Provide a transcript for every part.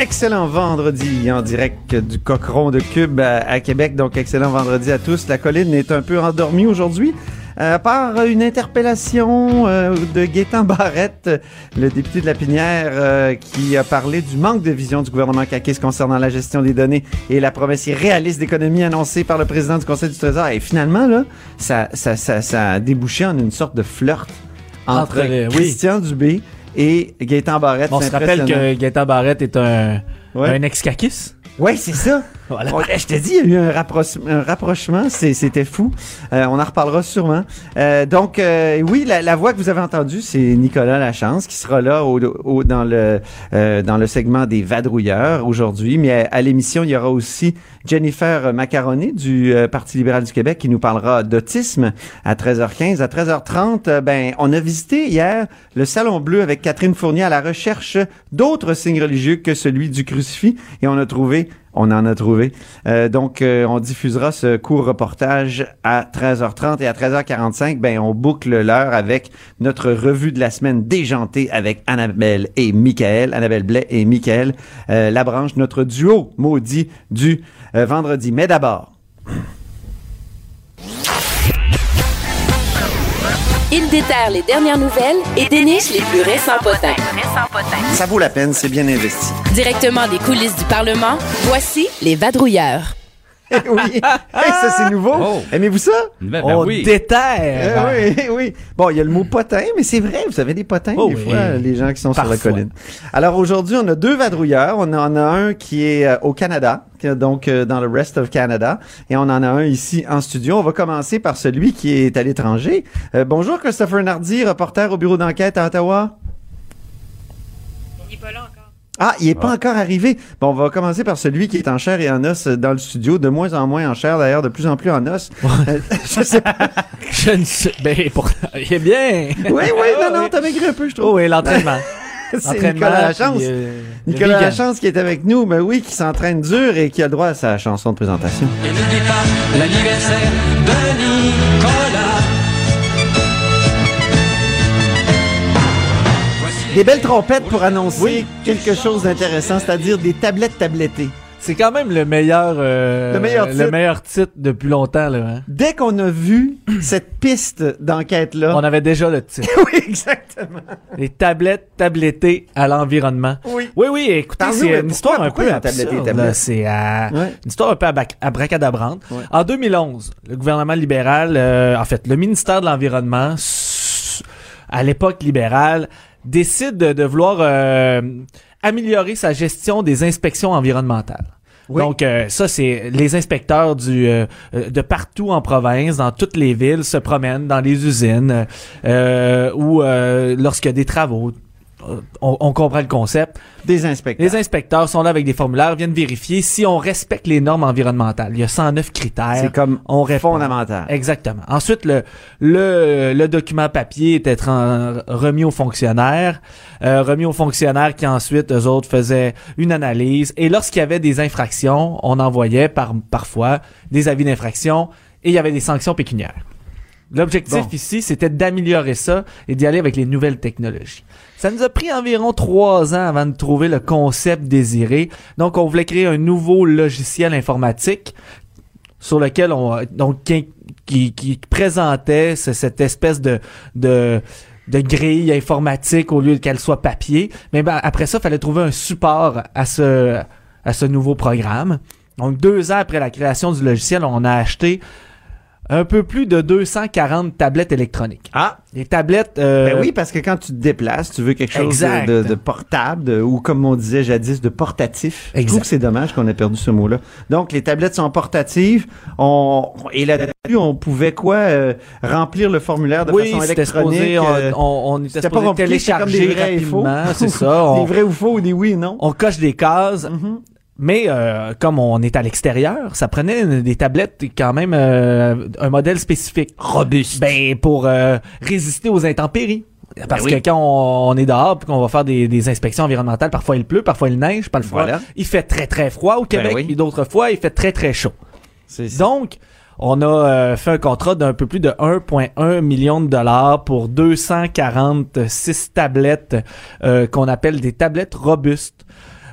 Excellent vendredi en direct du Cochon de Cube à, à Québec. Donc, excellent vendredi à tous. La colline est un peu endormie aujourd'hui. Euh, à part une interpellation euh, de Gaétan Barrette, le député de la Pinière, euh, qui a parlé du manque de vision du gouvernement caquiste concernant la gestion des données et la promesse irréaliste d'économie annoncée par le président du Conseil du Trésor. Et finalement, là, ça, ça, ça, ça a débouché en une sorte de flirt entre, Entre, euh, oui. Christian Dubé et Gaétan Barrette. On se rappelle que Gaëtan Barrette est un, Ouais. un ex-caquiste? Oui, c'est ça. Voilà. Je te dis, il y a eu un, un rapprochement, c'était fou. Euh, on en reparlera sûrement. Euh, donc, euh, oui, la, la voix que vous avez entendue, c'est Nicolas Lachance qui sera là au, au- dans le euh, dans le segment des vadrouilleurs aujourd'hui. Mais à, à l'émission, il y aura aussi Jennifer Macaroni du euh, Parti libéral du Québec qui nous parlera d'autisme à 13h15. À 13h30, euh, ben, on a visité hier le Salon Bleu avec Catherine Fournier à la recherche d'autres signes religieux que celui du crucifix et on a trouvé on en a trouvé. Euh, donc, euh, on diffusera ce court reportage à 13h30 et à 13h45, ben, on boucle l'heure avec notre revue de la semaine déjantée avec Annabelle et Michael, Annabelle Blais et Michael euh, Labranche, notre duo maudit du euh, vendredi. Mais d'abord, Il déterre les dernières nouvelles et déniche les plus récents potins. ça vaut la peine, c'est bien investi. Directement des coulisses du Parlement, voici les vadrouilleurs. Oui, Hey, ça c'est nouveau. Oh. Aimez-vous ça? Ben, ben On oui. déterre. Eh oui, oui. Bon, il y a le mot potin, mais c'est vrai, vous avez des potins Oh des oui. fois, les gens qui sont sur la colline. Alors aujourd'hui, on a deux vadrouilleurs. On en a un qui est euh, au Canada, donc euh, dans le rest of Canada, et on en a un ici en studio. On va commencer par celui qui est à l'étranger. Euh, bonjour Christopher Nardi, reporter au bureau d'enquête à Ottawa. Ah, il est pas encore arrivé. Bon, on va commencer par celui qui est en chair et en os euh, dans le studio, de moins en moins en chair d'ailleurs, de plus en plus en os. Euh, je sais pas. Je ne sais. Ben, pour... il est bien. Oui, oui, non, non, t'as maigri un peu, je trouve. Oh, oui, l'entraînement. C'est L'entraînement, Nicolas Lachance. euh, Nicolas. Lachance qui est avec nous, ben oui, qui s'entraîne dur et qui a le droit à sa chanson de présentation. Et n'oublie pas l'anniversaire de Nicolas. Des belles trompettes pour annoncer quelque chose d'intéressant, c'est-à-dire des tablettes tablettées. C'est quand même le meilleur, euh, Le meilleur titre. le meilleur titre depuis longtemps, là. hein. Dès qu'on a vu cette piste d'enquête-là. On avait déjà le titre. Oui, exactement. Les tablettes tablettées à l'environnement. Oui. Oui, oui, écoutez, c'est une histoire un peu absurde. C'est euh, Ouais. une histoire un peu abracadabrante. Ouais. En 2011, le gouvernement libéral, euh, en fait, le ministère de l'Environnement, à l'époque libérale, décide de, de vouloir euh, améliorer sa gestion des inspections environnementales. Oui. Donc euh, ça c'est les inspecteurs du euh, euh, de partout en province, dans toutes les villes se promènent dans les usines euh, ou euh, lorsqu'il y a des travaux. Euh, On, on comprend le concept. Des inspecteurs. Les inspecteurs sont là avec des formulaires, viennent vérifier si on respecte les normes environnementales. Il y a 109 critères. C'est comme on répond. fondamental. Exactement. Ensuite, le, le, le document papier était remis aux fonctionnaires, euh, remis aux fonctionnaires qui ensuite, eux autres, faisaient une analyse. Et lorsqu'il y avait des infractions, on envoyait par, parfois des avis d'infraction et il y avait des sanctions pécuniaires. L'objectif Bon. ici, c'était d'améliorer ça et d'y aller avec les nouvelles technologies. Ça nous a pris environ trois ans avant de trouver le concept désiré. Donc, on voulait créer un nouveau logiciel informatique sur lequel on donc qui, qui, présentait ce- cette espèce de de de grille informatique au lieu qu'elle soit papier. Mais ben, après ça, il fallait trouver un support à ce à ce nouveau programme. Donc deux ans après la création du logiciel, on a acheté un peu plus de 240 tablettes électroniques. Ah, Les tablettes euh, ben oui, parce que quand tu te déplaces, tu veux quelque chose Exact. de, de portable, de- ou comme on disait jadis, de portatif. Je Exact. trouve que c'est dommage qu'on ait perdu ce mot-là. Donc, les tablettes sont portatives. On, et là-dessus, on pouvait quoi? euh, remplir le formulaire de oui, façon électronique. on, euh, on, on était pas c'était comme des télécharger vrais rapidement, c'est ça. On, Des vrais ou faux ou des oui et non. on coche des cases. Mhm. Mais euh, comme on est à l'extérieur, ça prenait une- des tablettes quand même euh, un modèle spécifique. Robuste. Ben pour euh, résister aux intempéries. Parce Ben oui. que quand on, on est dehors puis qu'on va faire des, des inspections environnementales, parfois il pleut, parfois il neige, parfois Voilà. il fait très très froid au Québec, oui. puis d'autres fois il fait très très chaud. Donc, on a euh, fait un contrat d'un peu plus de 1,1 million de dollars pour 246 tablettes euh, qu'on appelle des tablettes robustes.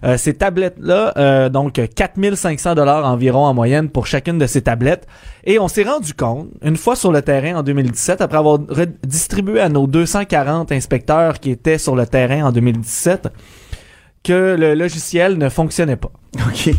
Euh, ces tablettes-là, euh, donc 4500 dollars environ en moyenne pour chacune de ces tablettes. Et on s'est rendu compte, une fois sur le terrain en 2017, après avoir distribué à nos 240 inspecteurs qui étaient sur le terrain en 2017, que le logiciel ne fonctionnait pas. OK.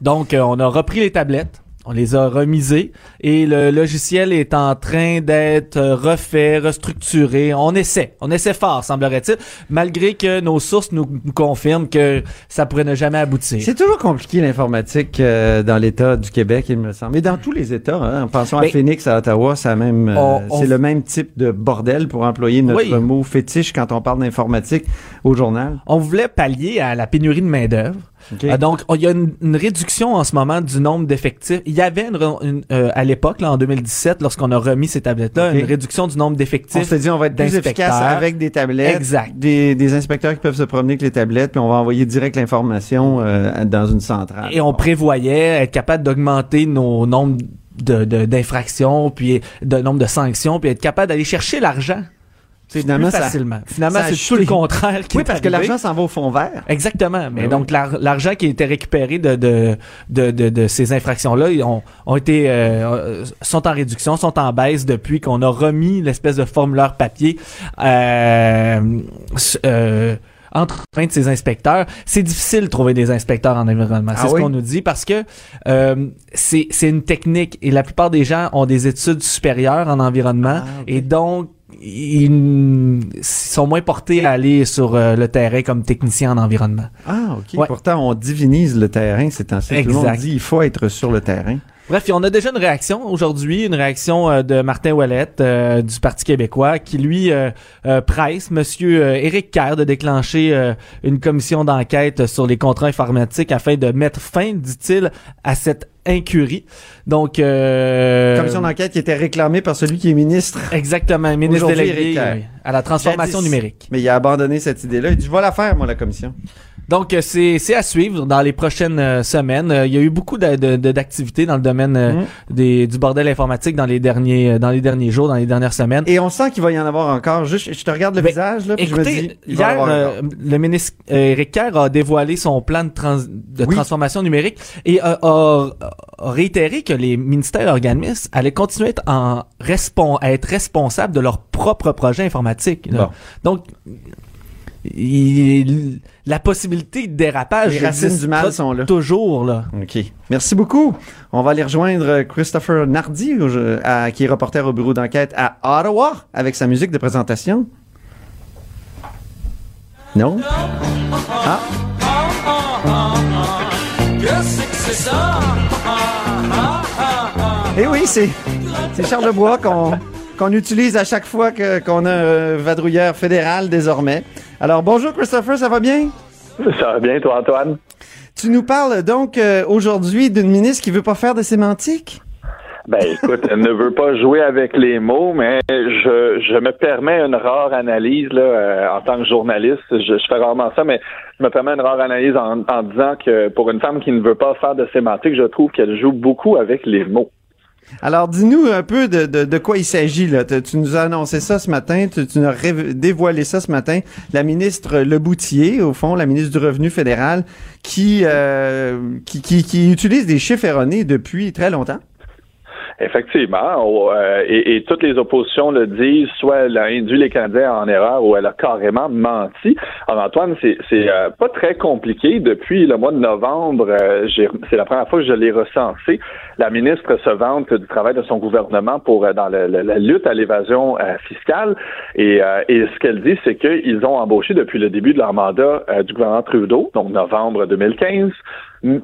Donc, euh, on a repris les tablettes, on les a remisées et le logiciel est en train d'être refait, restructuré. On essaie, on essaie fort, semblerait-il, malgré que nos sources nous, confirment que ça pourrait ne jamais aboutir. C'est toujours compliqué l'informatique euh, dans l'État du Québec, il me semble. Mais dans tous les États, hein, en pensant à Phoenix, à Ottawa, ça même, euh, c'est le même type de bordel pour employer notre Oui. mot fétiche quand on parle d'informatique au journal. On voulait pallier à la pénurie de main-d'œuvre. Euh, donc, il y a une, une réduction en ce moment du nombre d'effectifs. Il y avait une, une, euh, à l'époque, là, en 2017, lorsqu'on a remis ces tablettes-là, une réduction du nombre on d'effectifs. s'est dit on va être plus efficace avec des tablettes, Exact. Des, des inspecteurs qui peuvent se promener avec les tablettes, puis on va envoyer direct l'information euh, dans une centrale. Et on prévoyait être capable d'augmenter nos nombres de, de- d'infractions, puis de nombre de sanctions, puis être capable d'aller chercher l'argent. C'est Finalement, plus facilement. Finalement, ça a c'est tout le contraire qui oui, est parce que l'argent s'en va au fond vert. Exactement. Mais Ben donc l'ar- l'argent qui était récupéré de de de, de, de ces infractions-là, ils ont, ont été euh, sont en réduction, sont en baisse depuis qu'on a remis l'espèce de formulaire papier. Euh, euh, entre de ces inspecteurs, c'est difficile de trouver des inspecteurs en environnement. C'est Ah ce oui? qu'on nous dit parce que euh, c'est c'est une technique et la plupart des gens ont des études supérieures en environnement Ah, et donc ils sont moins portés à aller sur euh, le terrain comme technicien en environnement. Ah, OK. Ouais. Pourtant, on divinise le terrain ces temps-ci. Tout le monde dit il faut être sur le terrain. Bref, on a déjà une réaction aujourd'hui, une réaction euh, de Martin Ouellette euh, du Parti québécois qui lui euh, presse. Monsieur Éric Kerr de déclencher une commission d'enquête sur les contrats informatiques afin de mettre fin, dit-il, à cette incurie. Donc, euh, Commission d'enquête qui était réclamée par celui qui est ministre. exactement, ministre délégué oui, à la transformation numérique. Mais il a abandonné cette idée-là. Il dit, je vais la faire, moi, la commission. Donc, euh, c'est c'est à suivre dans les prochaines euh, semaines. Euh, il y a eu beaucoup d'activités dans le domaine euh, Mhm. des, du bordel informatique dans les derniers euh, dans les derniers jours, dans les dernières semaines. Et on sent qu'il va y en avoir encore. Juste, je te regarde le Ben, visage, là, puis je me Écoutez, dis, il va hier, avoir euh, le ministre euh, Éric Kerr a dévoilé son plan de, trans- de Oui. transformation numérique et a, a- a réitéré que les ministères et organismes allaient continuer à être, en respon- à être responsables de leur propre projet informatique. là. Bon. Donc, il- la possibilité de dérapage Les racines du mal sont là. toujours là. OK. Merci beaucoup. On va aller rejoindre Christopher Nardi, à- qui est reporter au bureau d'enquête à Ottawa, avec sa musique de présentation. Non? Ah, Eh oui, c'est c'est Charles Bois qu'on qu'on utilise à chaque fois qu'on a un vadrouilleur fédéral désormais. Alors bonjour Christopher, ça va bien? Ça va bien, toi, Antoine? Tu nous parles donc euh, aujourd'hui d'une ministre qui veut pas faire de sémantique? Ben, écoute, elle ne veut pas jouer avec les mots, mais je, je me permets une rare analyse là, euh, en tant que journaliste. Je, je fais rarement ça, mais je me permets une rare analyse en, en disant que pour une femme qui ne veut pas faire de sémantique, je trouve qu'elle joue beaucoup avec les mots. Alors, dis-nous un peu de, de, de quoi il s'agit. là. Tu nous as annoncé ça ce matin, tu, nous as dévoilé ça ce matin. La ministre Leboutier, au fond, la ministre du Revenu fédéral, qui, euh, qui, qui, qui utilise des chiffres erronés depuis très longtemps. Effectivement, euh, et, et toutes les oppositions le disent, soit elle a induit les Canadiens en erreur ou elle a carrément menti. Alors Antoine, c'est euh, pas très compliqué. Depuis le mois de novembre, euh, c'est la première fois que je l'ai recensé. La ministre se vante du travail de son gouvernement pour euh, dans le- la lutte à l'évasion euh, fiscale. Et, euh, et ce qu'elle dit, c'est qu'ils ont embauché depuis le début de leur mandat du gouvernement Trudeau, donc novembre 2015, m-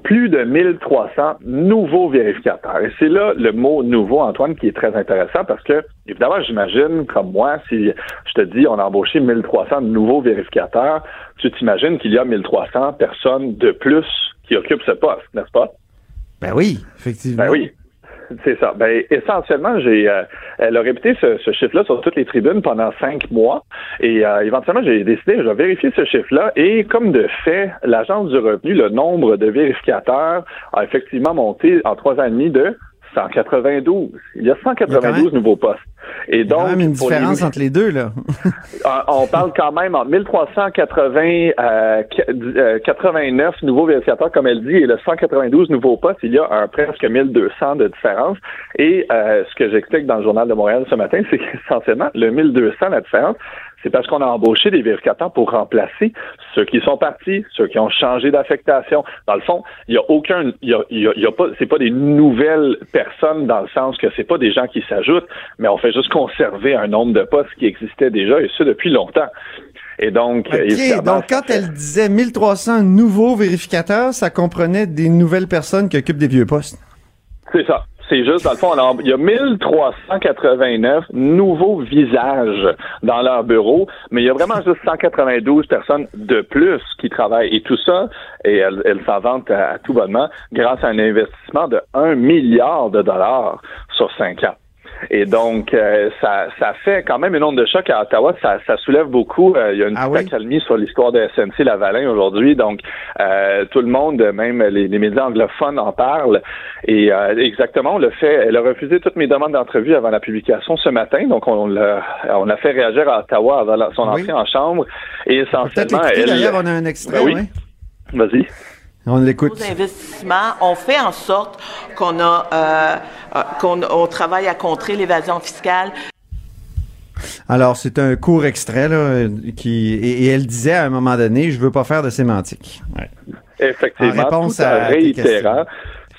plus de 1300 nouveaux vérificateurs. Et c'est là le mot nouveau, Antoine, qui est très intéressant parce que, évidemment, j'imagine, comme moi, si je te dis on a embauché 1300 nouveaux vérificateurs, tu t'imagines qu'il y a 1300 personnes de plus qui occupe ce poste, n'est-ce pas? Ben oui, effectivement. Ben oui. C'est ça. Ben, essentiellement, j'ai, euh, elle a répété ce, ce chiffre-là sur toutes les tribunes pendant cinq mois. Et euh, éventuellement, j'ai décidé, je vais vérifier ce chiffre-là. Et comme de fait, l'Agence du revenu, le nombre de vérificateurs a effectivement monté en trois ans et demi de 192. Il y a 192 nouveaux postes. Et Il y a donc, quand même une les- différence entre les deux, là. euh, on parle quand même en 1380, euh, euh, 89 nouveaux vérificateurs, comme elle dit, et le 192 nouveaux postes, il y a un presque 1200 de différence. Et euh, ce que j'explique dans le journal de Montréal ce matin, c'est qu'essentiellement, le 1200, la différence, c'est parce qu'on a embauché des vérificateurs pour remplacer ceux qui sont partis, ceux qui ont changé d'affectation. Dans le fond, il y a aucun, il y a, il y a- il y a pas, c'est pas des nouvelles personnes dans le sens que c'est pas des gens qui s'ajoutent, mais on fait juste conserver un nombre de postes qui existaient déjà et ce depuis longtemps. Et donc, OK, évidemment, donc quand fait- elle disait 1300 nouveaux vérificateurs, ça comprenait des nouvelles personnes qui occupent des vieux postes. C'est ça. C'est juste, dans le fond, alors, il y a 1389 nouveaux visages dans leur bureau, mais il y a vraiment juste 192 personnes de plus qui travaillent. Et tout ça, et elle, elle s'en à, tout bonnement, grâce à un investissement de 1 milliard de dollars sur cinq ans. Et donc, euh, ça, ça fait quand même une onde de choc à Ottawa. Ça, ça soulève beaucoup. Euh, il y a une Ah petite oui? accalmie sur l'histoire de SNC Lavalin aujourd'hui. Donc, euh, tout le monde, même les, les médias anglophones en parlent. Et euh, exactement, on le fait. Elle a refusé toutes mes demandes d'entrevue avant la publication ce matin. Donc, on l'a, on a fait réagir à Ottawa avant la- son Oui? entrée en chambre. Et essentiellement, elle... d'ailleurs, on a un extrait, Ben oui. Vas-y. On l'écoute. Nos investissements ont fait en sorte qu'on a euh, euh, qu'on on travaille à contrer l'évasion fiscale. Alors, c'est un court extrait, là, qui, et, et elle disait à un moment donné, je veux pas faire de sémantique. Ouais. Effectivement, En réponse tout en à tes réitérant.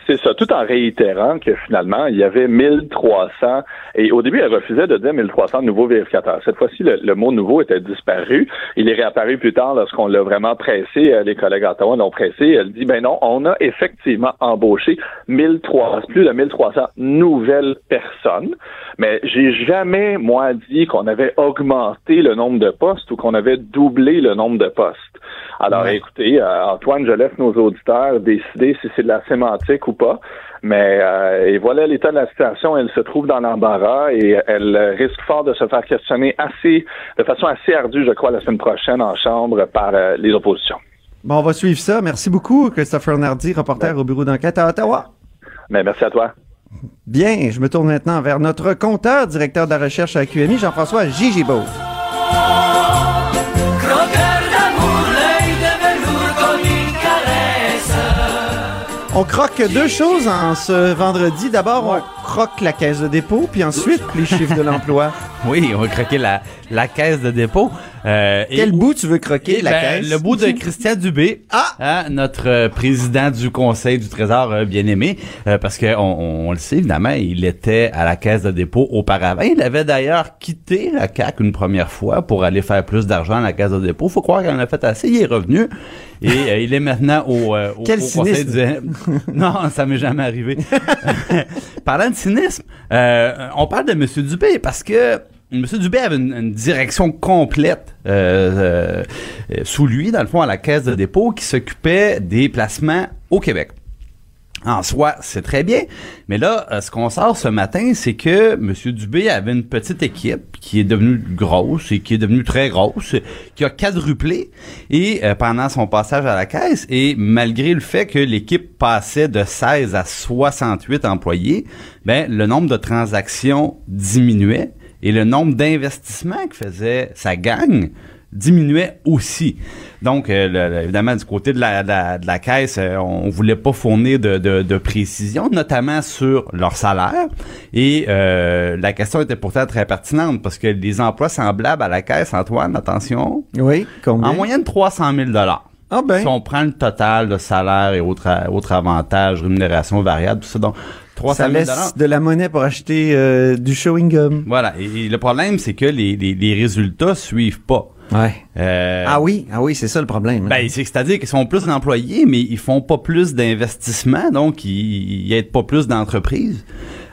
C'est ça, tout en réitérant que finalement, il y avait 1300, et au début, elle refusait de dire 1300 nouveaux vérificateurs. Cette fois-ci, le, le mot nouveau était disparu. Il est réapparu plus tard lorsqu'on l'a vraiment pressé, euh, les collègues à Ottawa l'ont pressé. Elle dit, ben non, on a effectivement embauché 1300, plus de 1300 nouvelles personnes, mais j'ai jamais, moi, dit qu'on avait augmenté le nombre de postes ou qu'on avait doublé le nombre de postes. Alors, Ouais. écoutez, euh, Antoine, je laisse nos auditeurs décider si c'est de la sémantique ou pas. Mais euh, et voilà l'état de la situation. Elle se trouve dans l'embarras et elle risque fort de se faire questionner assez, de façon assez ardue, je crois, la semaine prochaine en chambre par euh, les oppositions. Bon, on va suivre ça. Merci beaucoup, Christopher Nardi, reporter au bureau d'enquête à Ottawa. Mais merci à toi. Bien, je me tourne maintenant vers notre compteur, directeur de la recherche à QMI, Jean-François Gigi On croque deux choses en ce vendredi. D'abord, on croque la caisse de dépôt, puis ensuite les chiffres de l'emploi. Oui, on va croquer la, la caisse de dépôt. Euh, et- Quel bout tu veux croquer, la ben, caisse? Le bout de Christian Dubé, Ah! hein, notre euh, président du Conseil du Trésor euh, bien-aimé, euh, parce que on, on- on le sait, évidemment, il était à la caisse de dépôt auparavant. Il avait d'ailleurs quitté la CAC une première fois pour aller faire plus d'argent à la caisse de dépôt. Faut croire qu'il en a fait assez. Il est revenu et il est maintenant au, euh, au, Quel au Conseil du... Non, ça m'est jamais arrivé. Parlant de cynisme, euh, on parle de Monsieur Dubé parce que Monsieur Dubé avait une, une direction complète euh, euh, sous lui, dans le fond, à la caisse de dépôt, qui s'occupait des placements au Québec. En soi, c'est très bien. Mais là, euh, ce qu'on sort ce matin, c'est que M. Dubé avait une petite équipe qui est devenue grosse et qui est devenue très grosse, qui a quadruplé et euh, pendant son passage à la caisse. Et malgré le fait que l'équipe passait de 16 à 68 employés, ben le nombre de transactions diminuait et le nombre d'investissements que faisait sa gang diminuait aussi. Donc, euh, le- le- évidemment, du côté de la, de la, de la caisse, euh, on voulait pas fournir de, de, de précision, notamment sur leur salaire. Et euh, la question était pourtant très pertinente parce que les emplois semblables à la caisse, Antoine, attention, Oui, combien? en moyenne 300 000 Ah ben, Si on prend le total de salaire et autres, autres avantages, rémunération variable, tout ça, donc 300 ça 000 laisse de la monnaie pour acheter euh, du chewing gum. Voilà. Et, et le problème, c'est que les, les, les résultats suivent pas. Ouais. Euh, Ah oui, ah oui, c'est ça le problème. Ben, c'est- c'est-à-dire qu'ils sont plus d'employés, mais ils font pas plus d'investissement, donc ils, ils aident pas plus d'entreprises.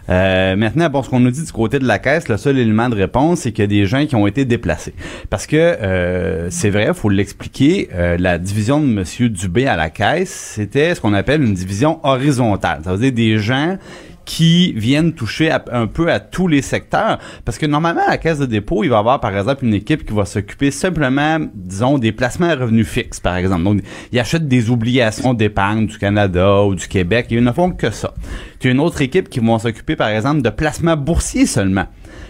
Euh, maintenant, bon, ce qu'on nous dit du côté de la caisse, le seul élément de réponse, c'est qu'il y a des gens qui ont été déplacés. Parce que euh, c'est vrai, faut l'expliquer, euh, la division de Monsieur Dubé à la caisse, c'était ce qu'on appelle une division horizontale. Ça veut dire des gens qui viennent toucher un peu à tous les secteurs. Parce que normalement, à la caisse de dépôt, il va y avoir, par exemple, une équipe qui va s'occuper simplement, disons, des placements à revenus fixes, par exemple. Donc, ils achètent des obligations d'épargne du Canada ou du Québec. Ils ne font que ça. Tu as une autre équipe qui vont s'occuper, par exemple, de placements boursiers seulement.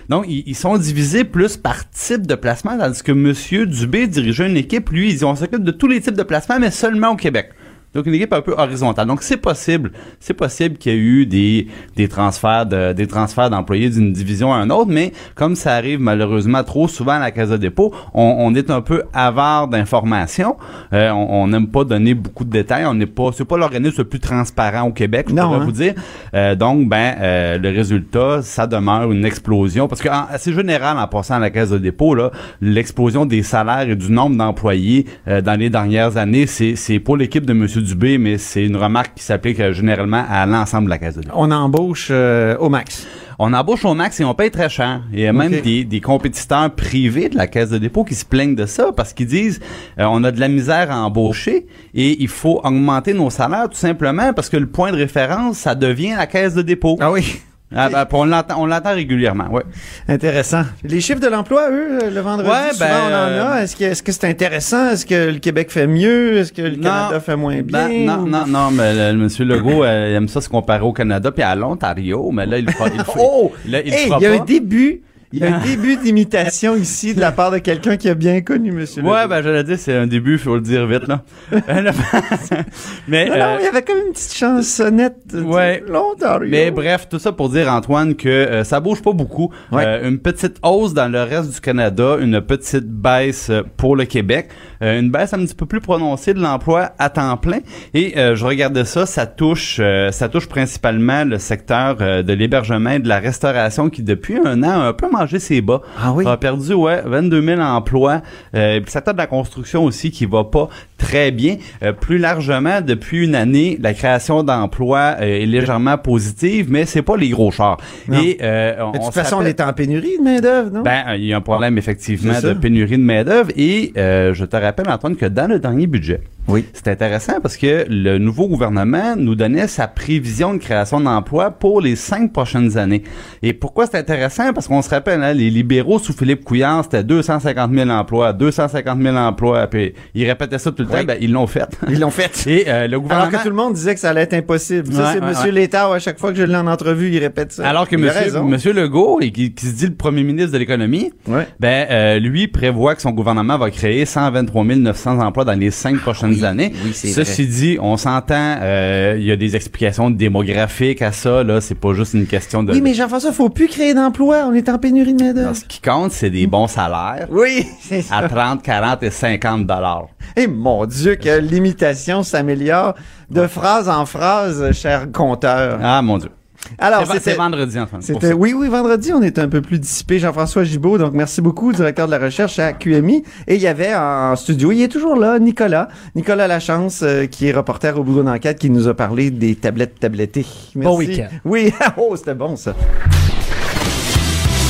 Donc, ils, sont divisés plus par type de placement, tandis que M. Dubé dirigeait une équipe, lui, ils- on s'occupe de tous les types de placements, mais seulement au Québec. Donc une équipe un peu horizontale. Donc c'est possible, c'est possible qu'il y ait eu des des transferts de des transferts d'employés d'une division à une autre, mais comme ça arrive malheureusement trop souvent à la de dépôt, on, on est un peu avare d'informations. Euh, on n'aime pas donner beaucoup de détails. On n'est pas c'est pas l'organisme le plus transparent au Québec, je Non, pourrais hein. vous dire. Euh, donc ben euh, le résultat, ça demeure une explosion parce que c'est général en passant à la Caisse de dépôt là, l'explosion des salaires et du nombre d'employés euh, dans les dernières années, c'est c'est pour l'équipe de Monsieur Dubé, mais c'est une remarque qui s'applique euh, généralement à l'ensemble de la Caisse de dépôt. On embauche euh, au max. On embauche au max et on paye très cher. Il y a même des compétiteurs privés de la caisse de dépôt qui se plaignent de ça parce qu'ils disent euh, on a de la misère à embaucher et il faut augmenter nos salaires tout simplement parce que le point de référence, ça devient la caisse de dépôt. Ah oui. Ah, ben, on l'entend, on l'entend régulièrement, ouais. Intéressant. Les chiffres de l'emploi, eux, euh, le vendredi, Ouais, souvent, ben, on en a. Est-ce que est-ce que c'est intéressant? Est-ce que le Québec fait mieux? Est-ce que le Canada fait moins bien? Ben, non, non, non, mais le, le monsieur Legault euh, aime ça se comparer au Canada puis à l'Ontario, mais là il le fera- il le Oh! là, il le Hey, fera il y a pas. un début. Il y a un début d'imitation ici de la part de quelqu'un qui a bien connu Monsieur Legault. Ouais, ben j'allais dire c'est un début, faut le dire vite là. mais Non, non, euh, il y avait comme une petite chansonnette. Ouais. L'Ontario. Mais bref, tout ça pour dire, Antoine, que euh, ça bouge pas beaucoup. Ouais. Euh, une petite hausse dans le reste du Canada, une petite baisse euh, pour le Québec, euh, une baisse un petit peu plus prononcée de l'emploi à temps plein. Et euh, je regardais ça, ça touche, euh, ça touche principalement le secteur euh, de l'hébergement et de la restauration qui depuis un an a un peu mangé ses bas. Ah oui? A perdu ouais 22 000 emplois. Euh, puis de la construction aussi qui va pas très bien. Euh, plus largement, depuis une année, la création d'emplois euh, est légèrement positive, mais c'est pas les gros chars. Non. Et euh, on, Mais de toute façon, on est en pénurie de main-d'œuvre, non? ben, il y a un problème effectivement C'est de pénurie de main-d'œuvre et euh, je te rappelle Antoine que dans le dernier budget, Oui. c'est intéressant parce que le nouveau gouvernement nous donnait sa prévision de création d'emplois pour les cinq prochaines années. Et pourquoi c'est intéressant? Parce qu'on se rappelle, hein, les libéraux sous Philippe Couillard, c'était 250 000 emplois, 250 000 emplois, puis ils répétaient ça tout le Oui. ben, ils l'ont fait. Ils l'ont fait. Et euh, le gouvernement Alors que tout le monde disait que ça allait être impossible. Ça, Ouais, c'est ouais, Monsieur. Létard, à chaque fois que je l'ai en entrevue, il répète ça. Alors que Il monsieur, Legault, et qui, qui se dit le premier ministre de l'économie, ben euh, lui prévoit que son gouvernement va créer 123 900 emplois dans les cinq prochaines années. oui, c'est Ceci dit, on s'entend, euh, il y a des explications démographiques à ça. Là, c'est pas juste une question de. Oui, mais Jean-François, faut plus créer d'emplois. On est en pénurie de main-d'œuvre. ce qui compte, c'est des bons salaires Oui, c'est ça. à 30, 40 et 50 dollars. Eh mon Dieu, que l'imitation s'améliore de phrase en phrase, cher compteur. Ah mon Dieu. Alors, C'est- c'est c'était... vendredi, Antoine. pour C'était, oui, oui, vendredi, on est un peu plus dissipé. Jean-François Gibault, donc merci beaucoup, directeur de la recherche à QMI. Et il y avait en studio, il est toujours là, Nicolas. Nicolas Lachance, euh, qui est reporter au bureau d'enquête, qui nous a parlé des tablettes tablettées. Merci. Bon week-end. Oui, oh, c'était bon ça.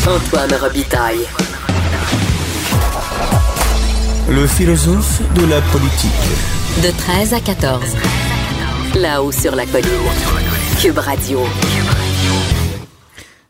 Antoine Robitaille. Le philosophe de la politique. De 13 à 14. Là-haut sur la colline. Cube Radio.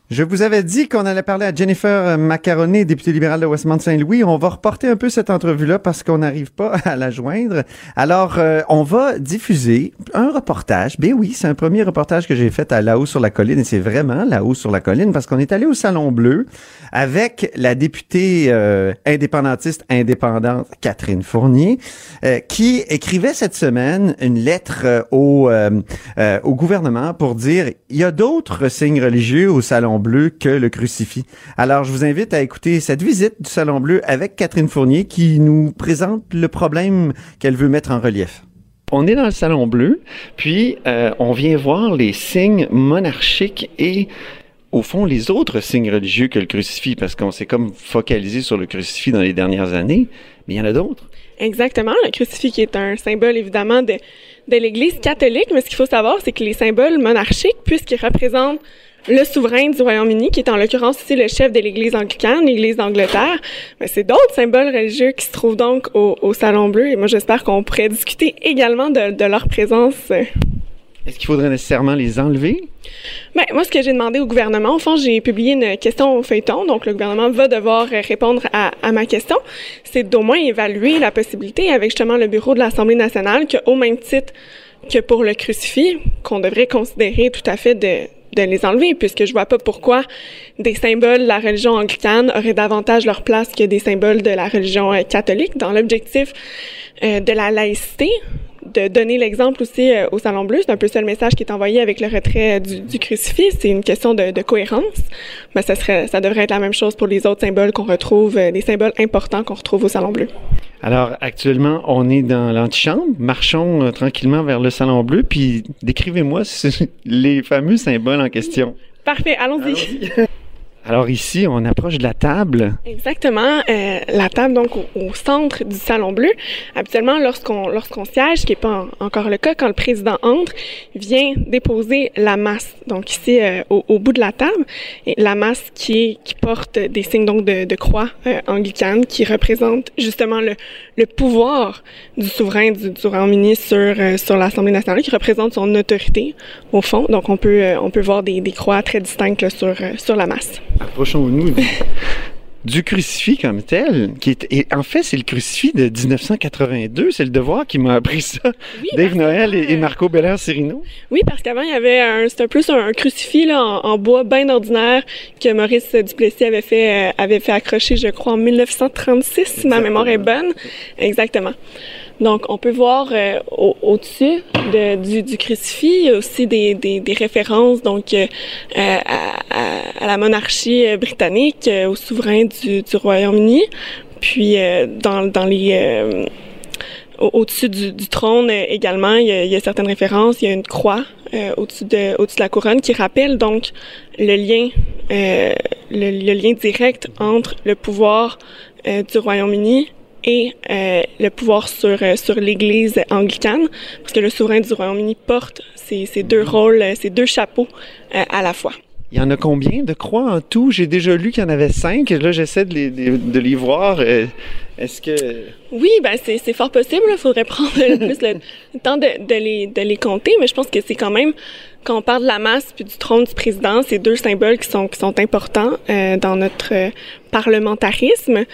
Je vous avais dit qu'on allait parler à Jennifer Macaroni, députée libérale de Westmount-Saint-Louis. On va reporter un peu cette entrevue-là parce qu'on n'arrive pas à la joindre. Alors, euh, on va diffuser un reportage. Ben oui, c'est un premier reportage que j'ai fait à là-haut sur la colline et c'est vraiment là-haut sur la colline parce qu'on est allé au Salon Bleu avec la députée euh, indépendantiste indépendante Catherine Fournier euh, qui écrivait cette semaine une lettre euh, au, euh, euh, au gouvernement pour dire il y a d'autres signes religieux au Salon Bleu que le crucifix. Alors, je vous invite à écouter cette visite du Salon Bleu avec Catherine Fournier qui nous présente le problème qu'elle veut mettre en relief. On est dans le Salon Bleu, puis euh, on vient voir les signes monarchiques et au fond, les autres signes religieux que le crucifix, parce qu'on s'est comme focalisé sur le crucifix dans les dernières années, mais il y en a d'autres. Exactement, le crucifix qui est un symbole évidemment de, de l'Église catholique, mais ce qu'il faut savoir, c'est que les symboles monarchiques, puisqu'ils représentent le souverain du Royaume-Uni, qui est en l'occurrence aussi le chef de l'Église anglicane, l'Église d'Angleterre. Mais c'est d'autres symboles religieux qui se trouvent donc au, au Salon Bleu. Et moi, j'espère qu'on pourrait discuter également de, de leur présence. Est-ce qu'il faudrait nécessairement les enlever? Ben, moi, ce que j'ai demandé au gouvernement, au fond, j'ai publié une question au feuilleton, donc le gouvernement va devoir répondre à, à ma question, c'est d'au moins évaluer la possibilité avec justement le bureau de l'Assemblée nationale qu'au même titre que pour le crucifix, qu'on devrait considérer tout à fait de, de les enlever, puisque je vois pas pourquoi des symboles de la religion anglicane auraient davantage leur place que des symboles de la religion euh, catholique dans l'objectif euh, de la laïcité de donner l'exemple aussi euh, au Salon Bleu. C'est un peu ça le message qui est envoyé avec le retrait du, du crucifix. C'est une question de, de cohérence. Mais ça serait, ça devrait être la même chose pour les autres symboles qu'on retrouve, euh, des symboles importants qu'on retrouve au Salon Bleu. Alors, actuellement, on est dans l'antichambre. Marchons euh, tranquillement vers le Salon Bleu, puis décrivez-moi les fameux symboles en question. Parfait, allons-y. Alors ici, on approche de la table. Exactement. Euh, la table, donc, au, au centre du Salon Bleu. Habituellement, lorsqu'on lorsqu'on siège, ce qui n'est pas en- encore le cas, quand le président entre, vient déposer la masse. Donc ici, euh, au, au bout de la table, la masse qui, qui porte des signes donc de, de croix euh, anglicane, qui représente justement le, le pouvoir du souverain du, du Royaume-Uni sur, euh, sur l'Assemblée nationale, qui représente son autorité, au fond. Donc on peut, euh, on peut voir des, des croix très distinctes là, sur, euh, sur la masse. Approchons-nous du, crucifix comme tel, qui est, et en fait, c'est le crucifix de 1982. C'est le devoir qui m'a appris ça. Oui, Dave Noël et, et euh, Marco Belair-Serino. Oui, parce qu'avant, il y avait un, c'était plus un, crucifix là, en, en bois bien ordinaire que Maurice Duplessis avait fait, euh, avait fait accrocher, je crois, en 1936, si ma mémoire est bonne. Exactement. Donc, on peut voir euh, au- au-dessus de- du, du crucifix aussi des, des, des références donc euh, à, la monarchie euh, britannique, euh, au souverain du, Royaume-Uni. Puis, dans, les... au- au-dessus du, trône également, il y, a, certaines références. Il y a une croix au-dessus de, au-dessus de la couronne qui rappelle donc le lien, le, lien direct entre le pouvoir du Royaume-Uni et euh, le pouvoir sur, euh, sur l'Église anglicane, parce que le souverain du Royaume-Uni porte ces, ces deux rôles, euh, ces deux chapeaux euh, à la fois. Il y en a combien de croix en tout? J'ai déjà lu qu'il y en avait cinq. Là, j'essaie de les, de, de les voir. Est-ce que... Oui, ben c'est, c'est fort possible. Il faudrait prendre le plus le, le temps de, de, les, de les compter, mais je pense que c'est quand même, quand on parle de la masse puis du trône du président, c'est deux symboles qui sont, qui sont importants euh, dans notre euh, parlementarisme.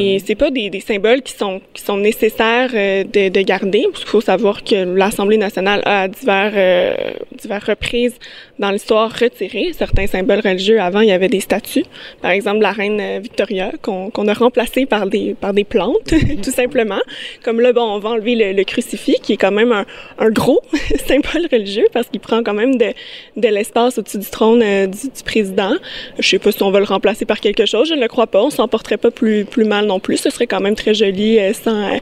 Et c'est pas des, des symboles qui sont qui sont nécessaires euh, de, de garder, qu'il faut savoir que l'Assemblée nationale a à divers euh, diverses reprises dans l'histoire retiré certains symboles religieux. Avant, il y avait des statues, par exemple la reine Victoria qu'on qu'on a remplacé par des par des plantes, tout simplement. Comme là, bon, on va enlever le, le crucifix, qui est quand même un, un gros symbole religieux parce qu'il prend quand même de de l'espace au-dessus du trône euh, du, du président. Je sais pas si on va le remplacer par quelque chose, je ne le crois pas. On s'en porterait pas plus plus mal non plus. Ce serait quand même très joli euh, sans euh,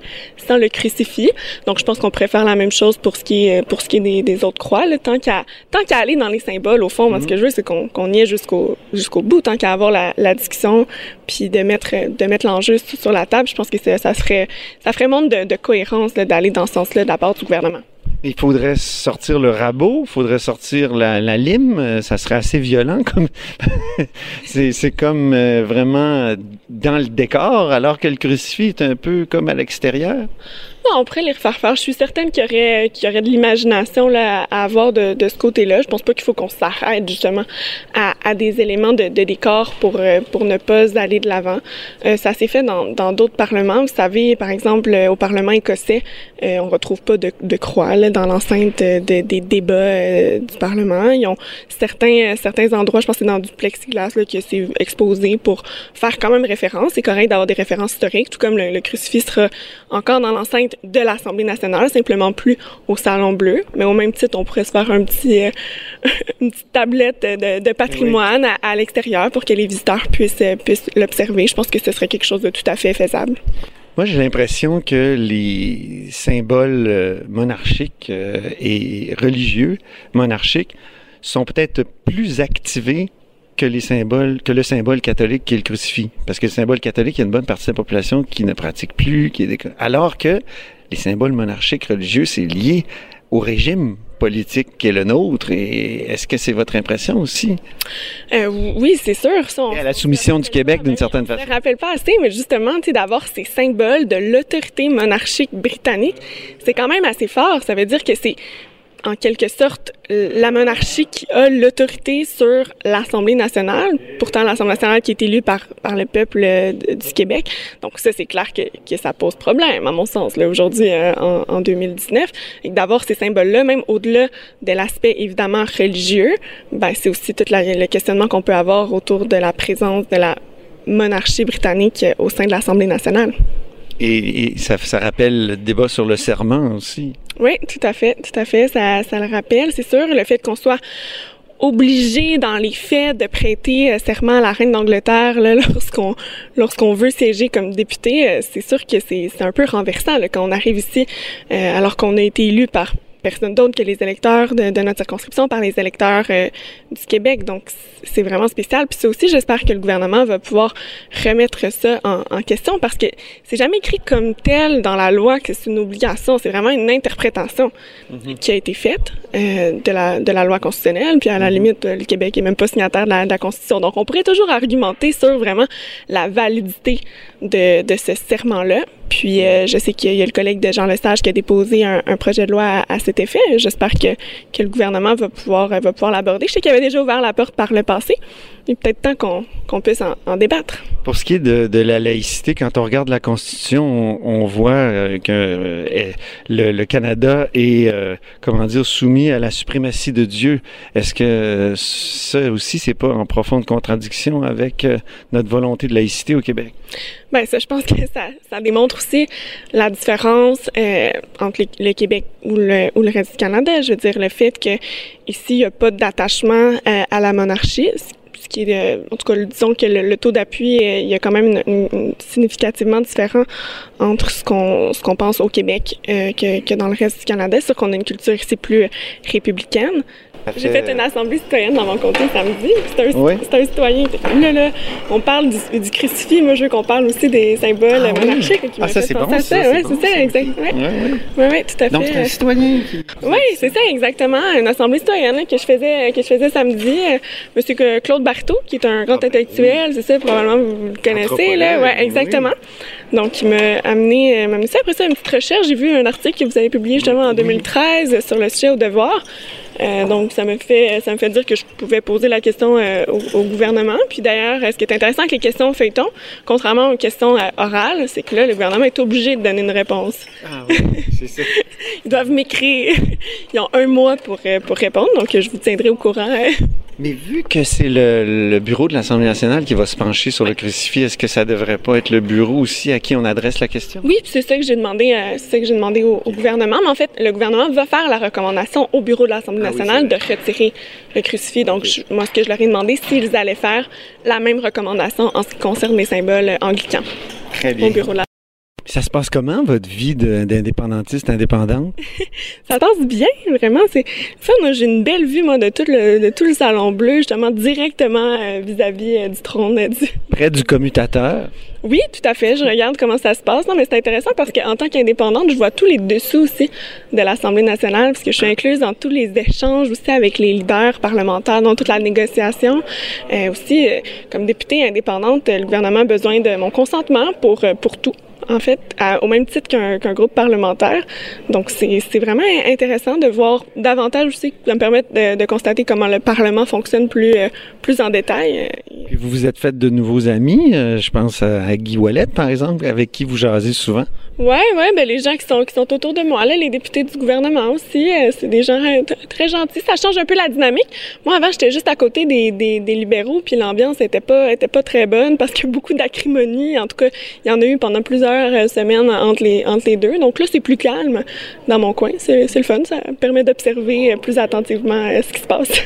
sans le crucifix. Donc je pense qu'on pourrait faire la même chose pour ce qui est pour ce qui est des, des autres croix. Là, tant qu'à tant qu'à aller dans les symboles, au fond, moi ce que je veux, c'est qu'on qu'on y est jusqu'au jusqu'au bout, tant qu'à avoir la, la discussion, puis de mettre de mettre l'enjeu sur la table. Je pense que ça, ça serait ça ferait montre de, de cohérence d'aller dans ce sens-là de la part du gouvernement. Il faudrait sortir le rabot, il faudrait sortir la, lime, euh, ça serait assez violent comme c'est c'est comme euh, vraiment dans le décor alors que le crucifix est un peu comme à l'extérieur. On les refaire faire. Je suis certaine qu'il y aurait, qu'il y aurait de l'imagination là, à avoir de, de ce côté-là. Je pense pas qu'il faut qu'on s'arrête justement à, à des éléments de, de décor pour, euh, pour ne pas aller de l'avant. Euh, ça s'est fait dans, dans d'autres parlements. Vous savez, par exemple, euh, au Parlement écossais, euh, on retrouve pas de, de croix là, dans l'enceinte de- des débats euh, du Parlement. Ils ont certains, euh, certains endroits, je pense que c'est dans du plexiglas là, que c'est exposé pour faire quand même référence. C'est correct d'avoir des références historiques, tout comme le, le crucifix sera encore dans l'enceinte de l'Assemblée nationale, simplement plus au Salon Bleu. Mais au même titre, on pourrait se faire un petit, euh, une petite tablette de, de patrimoine à, à l'extérieur pour que les visiteurs puissent, euh, puissent l'observer. Je pense que ce serait quelque chose de tout à fait faisable. Moi, j'ai l'impression que les symboles euh, monarchiques et religieux monarchiques sont peut-être plus activés que les symboles, que le symbole catholique qui est le crucifix. Parce que le symbole catholique, il y a une bonne partie de la population qui ne pratique plus, qui est déco- alors que les symboles monarchiques religieux, c'est lié au régime politique qui est le nôtre. Et est-ce que c'est votre impression aussi? Euh, oui, c'est sûr. Ça, on- à la soumission du Québec, d'une certaine Je façon. me rappelle pas assez, mais justement, d'avoir ces symboles de l'autorité monarchique britannique, c'est quand même assez fort. Ça veut dire que c'est en quelque sorte la monarchie qui a l'autorité sur l'Assemblée nationale. Pourtant, l'Assemblée nationale qui est élue par, le peuple euh, du Québec. Donc ça, c'est clair que, ça pose problème, à mon sens, aujourd'hui, euh, en, en 2019. Et d'avoir ces symboles-là, même au-delà de l'aspect évidemment religieux, ben, c'est aussi tout le questionnement qu'on peut avoir autour de la présence de la monarchie britannique euh, au sein de l'Assemblée nationale. Et, et ça, ça rappelle le débat sur le serment aussi. Oui, tout à fait, tout à fait. Ça, ça le rappelle, c'est sûr. Le fait qu'on soit obligé dans les faits de prêter euh, serment à la reine d'Angleterre lorsqu'on lorsqu'on veut siéger comme député, euh, c'est sûr que c'est un peu renversant là, quand on arrive ici euh, alors qu'on a été élu par personne d'autre que les électeurs de, de notre circonscription, par les électeurs euh, du Québec. Donc, c'est vraiment spécial. Puis ça aussi, j'espère que le gouvernement va pouvoir remettre ça en, en question parce que c'est jamais écrit comme tel dans la loi que c'est une obligation. C'est vraiment une interprétation qui a été faite euh, de, la, de la loi constitutionnelle. Puis à la limite, euh, le Québec est même pas signataire de la, de la Constitution. Donc, on pourrait toujours argumenter sur vraiment la validité de, de ce serment-là. Puis euh, je sais qu'il y a le collègue de Jean Lesage qui a déposé un, un projet de loi à, à cet effet. J'espère que, que le gouvernement va pouvoir, euh, va pouvoir l'aborder. Je sais qu'il avait déjà ouvert la porte par le passé. Il est peut-être temps qu'on qu'on puisse en, en débattre. Pour ce qui est de, de la laïcité, quand on regarde la Constitution, on, on voit euh, que euh, le, le Canada est, euh, comment dire, soumis à la suprématie de Dieu. Est-ce que ça aussi, c'est pas en profonde contradiction avec notre volonté de laïcité au Québec? Ben ça, je pense que ça, ça démontre la différence euh, entre le Québec ou le, reste du Canada. Je veux dire, le fait que ici, il n'y a pas d'attachement euh, à la monarchie, ce qui euh, en tout cas, disons que le, taux d'appui, il y a quand même significativement différent entre ce qu'on pense au Québec euh, que, dans le reste du Canada. C'est sûr qu'on a une culture ici plus républicaine. J'ai fait une assemblée citoyenne dans mon comté samedi. C'est un, Oui. un citoyen. Là, là, on parle du, du crucifix. Moi, je veux qu'on parle aussi des symboles Ah oui. monarchiques. qui Ah, ça, c'est bon, à ça, Ouais, c'est bon, ça, ça. exact. Ouais. Ouais, ouais. Ouais, ouais, tout à Donc, fait. c'est un citoyen qui... Oui, c'est ça, exactement. Une assemblée citoyenne là, que je faisais que je faisais samedi. Monsieur Claude Barteau, qui est un grand intellectuel, c'est ça, probablement vous le connaissez, là. Ouais, exactement. Donc, il m'a amené, euh, m'a amené ça. Après ça, une petite recherche. J'ai vu un article que vous avez publié justement en 2013 sur le sujet au devoir. Euh, donc, ça me fait, ça me fait dire que je pouvais poser la question euh, au, au gouvernement. Puis d'ailleurs, ce qui est intéressant avec les questions feuilleton, contrairement aux questions euh, orales, c'est que là, le gouvernement est obligé de donner une réponse. Ah oui, c'est ça. Ils doivent m'écrire. Ils ont un mois pour, pour répondre, donc je vous tiendrai au courant. euh. Mais vu que c'est le, le bureau de l'Assemblée nationale qui va se pencher sur le crucifix, est-ce que ça devrait pas être le bureau aussi à qui on adresse la question? Oui, puis c'est ça que j'ai demandé, euh, c'est ça que j'ai demandé au, au gouvernement. Mais en fait, le gouvernement va faire la recommandation au bureau de l'Assemblée nationale de retirer le crucifix. Donc, je- moi, ce que je leur ai demandé, s'ils allaient faire la même recommandation en ce qui concerne les symboles anglicans Très au bureau de la Ça se passe comment, votre vie d'indépendantiste indépendante? Ça passe bien, vraiment. C'est. Moi, j'ai une belle vue, moi, de tout le, de tout le salon bleu, justement, directement euh, vis-à-vis euh, du trône euh, du, Près du commutateur? Oui, tout à fait. Je regarde comment ça se passe. Non, mais c'est intéressant parce qu'en tant qu'indépendante, je vois tous les dessous aussi de l'Assemblée nationale parce que je suis incluse dans tous les échanges aussi avec les leaders parlementaires, dans toute la négociation. Aussi, comme députée indépendante, le gouvernement a besoin de mon consentement pour, pour tout. En fait, à- au même titre qu'un groupe parlementaire. Donc, c'est vraiment intéressant de voir davantage aussi, ça me permet de, de constater comment le Parlement fonctionne plus, euh, plus en détail. Puis vous vous êtes fait de nouveaux amis, euh, je pense à, Guy Ouellet, par exemple, avec qui vous jasez souvent. Ouais, ouais, ben les gens qui sont qui sont autour de moi, là, les députés du gouvernement aussi, euh, c'est des gens très gentils. Ça change un peu la dynamique. Moi, avant, j'étais juste à côté des, des, des libéraux, puis l'ambiance était pas était pas très bonne parce qu'il y a beaucoup d'acrimonie. En tout cas, il y en a eu pendant plusieurs euh, semaines entre les entre les deux. Donc là, c'est plus calme dans mon coin. C'est le fun. Ça permet d'observer euh, plus attentivement euh, ce qui se passe.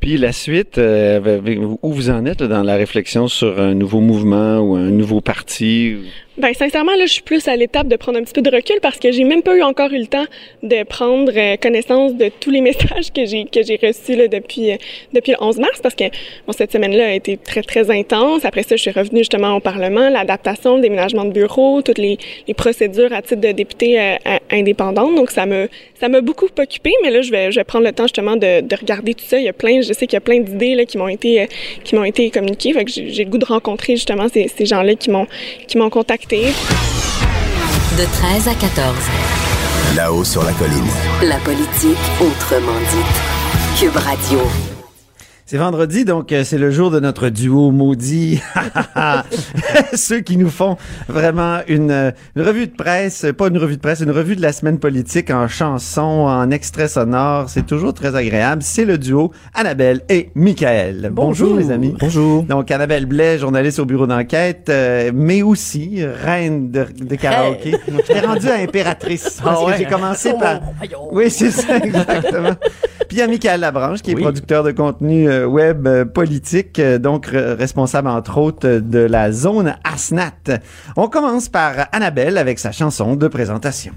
Puis la suite, euh, où vous en êtes dans la réflexion sur un nouveau mouvement ou un nouveau parti? Ben sincèrement là, je suis plus à l'étape de prendre un petit peu de recul parce que j'ai même pas eu encore eu le temps de prendre euh, connaissance de tous les messages que j'ai que j'ai reçus là depuis euh, depuis le 11 mars parce que bon cette semaine-là a été très très intense. Après ça, je suis revenue justement au Parlement, l'adaptation, le déménagement de bureau, toutes les, les procédures à titre de députée euh, indépendante. Donc ça me ça m'a beaucoup occupée, mais là je vais je vais prendre le temps justement de, de regarder tout ça. Il y a plein, je sais qu'il y a plein d'idées là qui m'ont été qui m'ont été communiquées. Fait que j'ai le goût de rencontrer justement ces, ces gens-là qui m'ont qui m'ont contacté. De 13 à 14. Là-haut sur la colline. La politique autrement dite. Cube Radio. C'est vendredi, donc euh, c'est le jour de notre duo maudit. Ceux qui nous font vraiment une, euh, une revue de presse, pas une revue de presse, une revue de la semaine politique en chansons, en extraits sonores. C'est toujours très agréable. C'est le duo Annabelle et Michael. Bonjour, les amis. Bonjour. Donc Annabelle Blais, journaliste au bureau d'enquête, euh, mais aussi reine de, de karaoké. Je t'ai rendue à impératrice parce Ah ouais. que j'ai commencé Oh, par... Oui, c'est ça, exactement. Puis il y a Michael Labranche, qui est Oui. producteur de contenu euh, web euh, politique, euh, donc re- responsable entre autres euh, de la zone ASNAT. On commence par Annabelle avec sa chanson de présentation.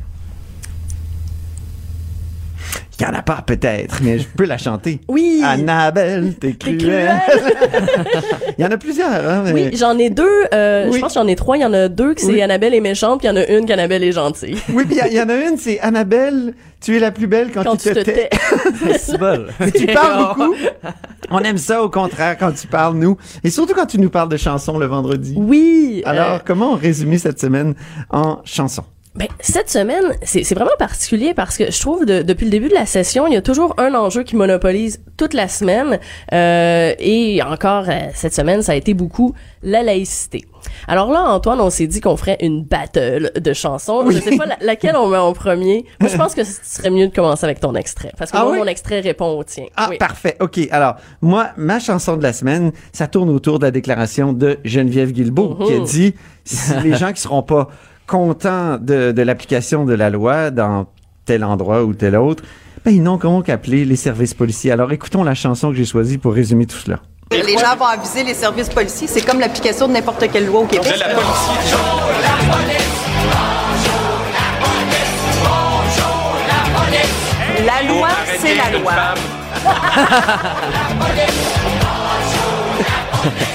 Il y en a pas peut-être, mais je peux la chanter. Oui. Annabelle, t'es cruelle. Il y en a plusieurs, hein. mais- Oui, j'en ai deux. euh, Oui. Je pense que j'en ai trois. Il y en a deux que c'est Oui. Annabelle est méchante, puis il y en a une qu'Annabelle est gentille. Oui, puis il y en a une, c'est Annabelle, tu es la plus belle quand, Quand tu te, tais. C'est bol. Mais tu parles beaucoup. On aime ça, au contraire, quand tu parles, nous. Et surtout quand tu nous parles de chansons le vendredi. Oui. Alors, euh, comment résumer cette semaine en chansons? Ben, cette semaine, c'est vraiment particulier parce que je trouve de- depuis le début de la session, il y a toujours un enjeu qui monopolise toute la semaine. Euh, et encore euh, cette semaine, ça a été beaucoup la laïcité. Alors là, Antoine, on s'est dit qu'on ferait une battle de chansons. Je sais pas la- laquelle on met en premier. Moi, je pense que ce serait mieux de commencer avec ton extrait. Parce que Ah moi, oui? mon extrait répond au tien. Ah, Oui. parfait. OK. Alors, moi, ma chanson de la semaine, ça tourne autour de la déclaration de Geneviève Guilbeault, qui a Mhm. dit si les gens qui seront pas contents de, de l'application de la loi dans tel endroit ou tel autre, ben, ils n'ont qu'à appeler les services policiers. Alors, écoutons la chanson que j'ai choisie pour résumer tout cela. Les gens vont aviser les services policiers. C'est comme l'application de n'importe quelle loi au Québec. La loi, c'est la loi.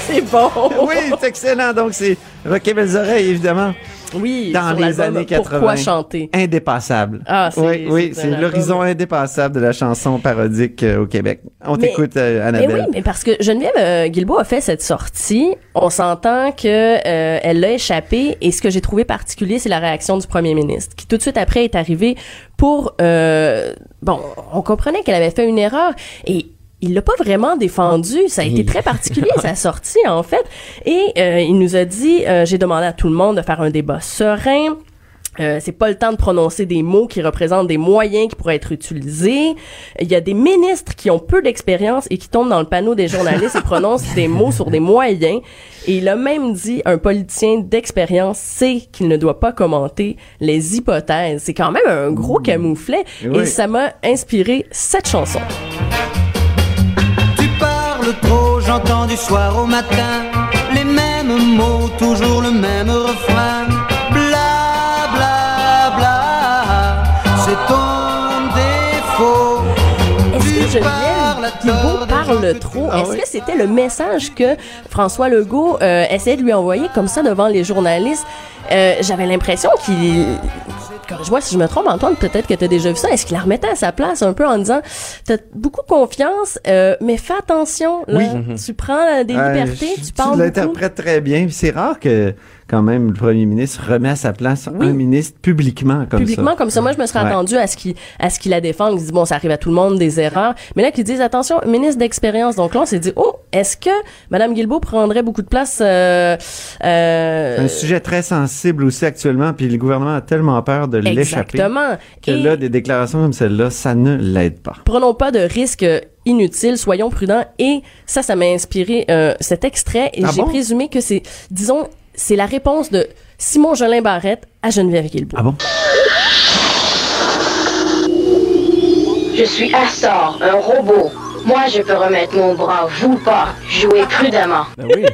C'est bon. oui, c'est excellent. Donc, c'est Rocket Belles Oreilles, évidemment. Oui, Dans sur les années 80. Pourquoi chanter? Indépassable. Ah, c'est- oui, oui, c'est l'horizon indépassable de la chanson parodique euh, au Québec. On Mais- t'écoute, euh, Mais Annabelle. oui, mais parce que Geneviève euh, Guilbeault a fait cette sortie, on s'entend que euh, elle l'a échappé et ce que j'ai trouvé particulier, c'est la réaction du premier ministre qui tout de suite après est arrivé pour euh, bon, on comprenait qu'elle avait fait une erreur et il l'a pas vraiment défendu, ça a été très particulier sa sortie en fait et euh, il nous a dit euh, j'ai demandé à tout le monde de faire un débat serein. Euh, c'est pas le temps de prononcer des mots qui représentent des moyens qui pourraient être utilisés. Il y a des ministres qui ont peu d'expérience et qui tombent dans le panneau des journalistes et prononcent des mots sur des moyens. Et il a même dit, un politicien d'expérience sait qu'il ne doit pas commenter les hypothèses. C'est quand même un gros camouflet. Oui. Et ça m'a inspiré cette chanson. J'entends du soir au matin les mêmes mots, toujours le même refrain. Bla bla bla, c'est ton défaut. Est-ce que Guilbeault parle trop? Ah Est-ce oui. que c'était le message que François Legault euh, essayait de lui envoyer comme ça devant les journalistes? Euh, J'avais l'impression qu'il... Je vois si je me trompe, Antoine, peut-être que tu as déjà vu ça. Est-ce qu'il la remettait à sa place un peu en disant T'as beaucoup confiance, euh, mais fais attention. Là. Oui. Tu prends des Euh, libertés, je- tu parles beaucoup. l'interprètes très bien. C'est rare que, quand même, le premier ministre remet à sa place un ministre publiquement comme publiquement ça. comme ça. Moi, je me serais Ouais. attendu à ce qu'il à ce qu'il la défende, qu'il dise bon, ça arrive à tout le monde des erreurs, mais là qu'ils disent attention, ministre d'expérience. Donc là, on s'est dit oh, est-ce que Madame Guilbeault prendrait beaucoup de place euh, euh, un sujet très sensible aussi actuellement, puis le gouvernement a tellement peur de l'échapper Exactement. que Et- là, des déclarations comme celle-là, ça ne l'aide pas. Prenons pas de risques inutiles, soyons prudents. Et ça, ça m'a inspiré euh, cet extrait. Et Ah j'ai bon? présumé que c'est, disons, c'est la réponse de Simon Jolin Barrette à Geneviève Guilbeault. Ah bon? Je suis Astor, un robot. Moi, je peux remettre mon bras, vous pas. Jouez prudemment. Ben oui.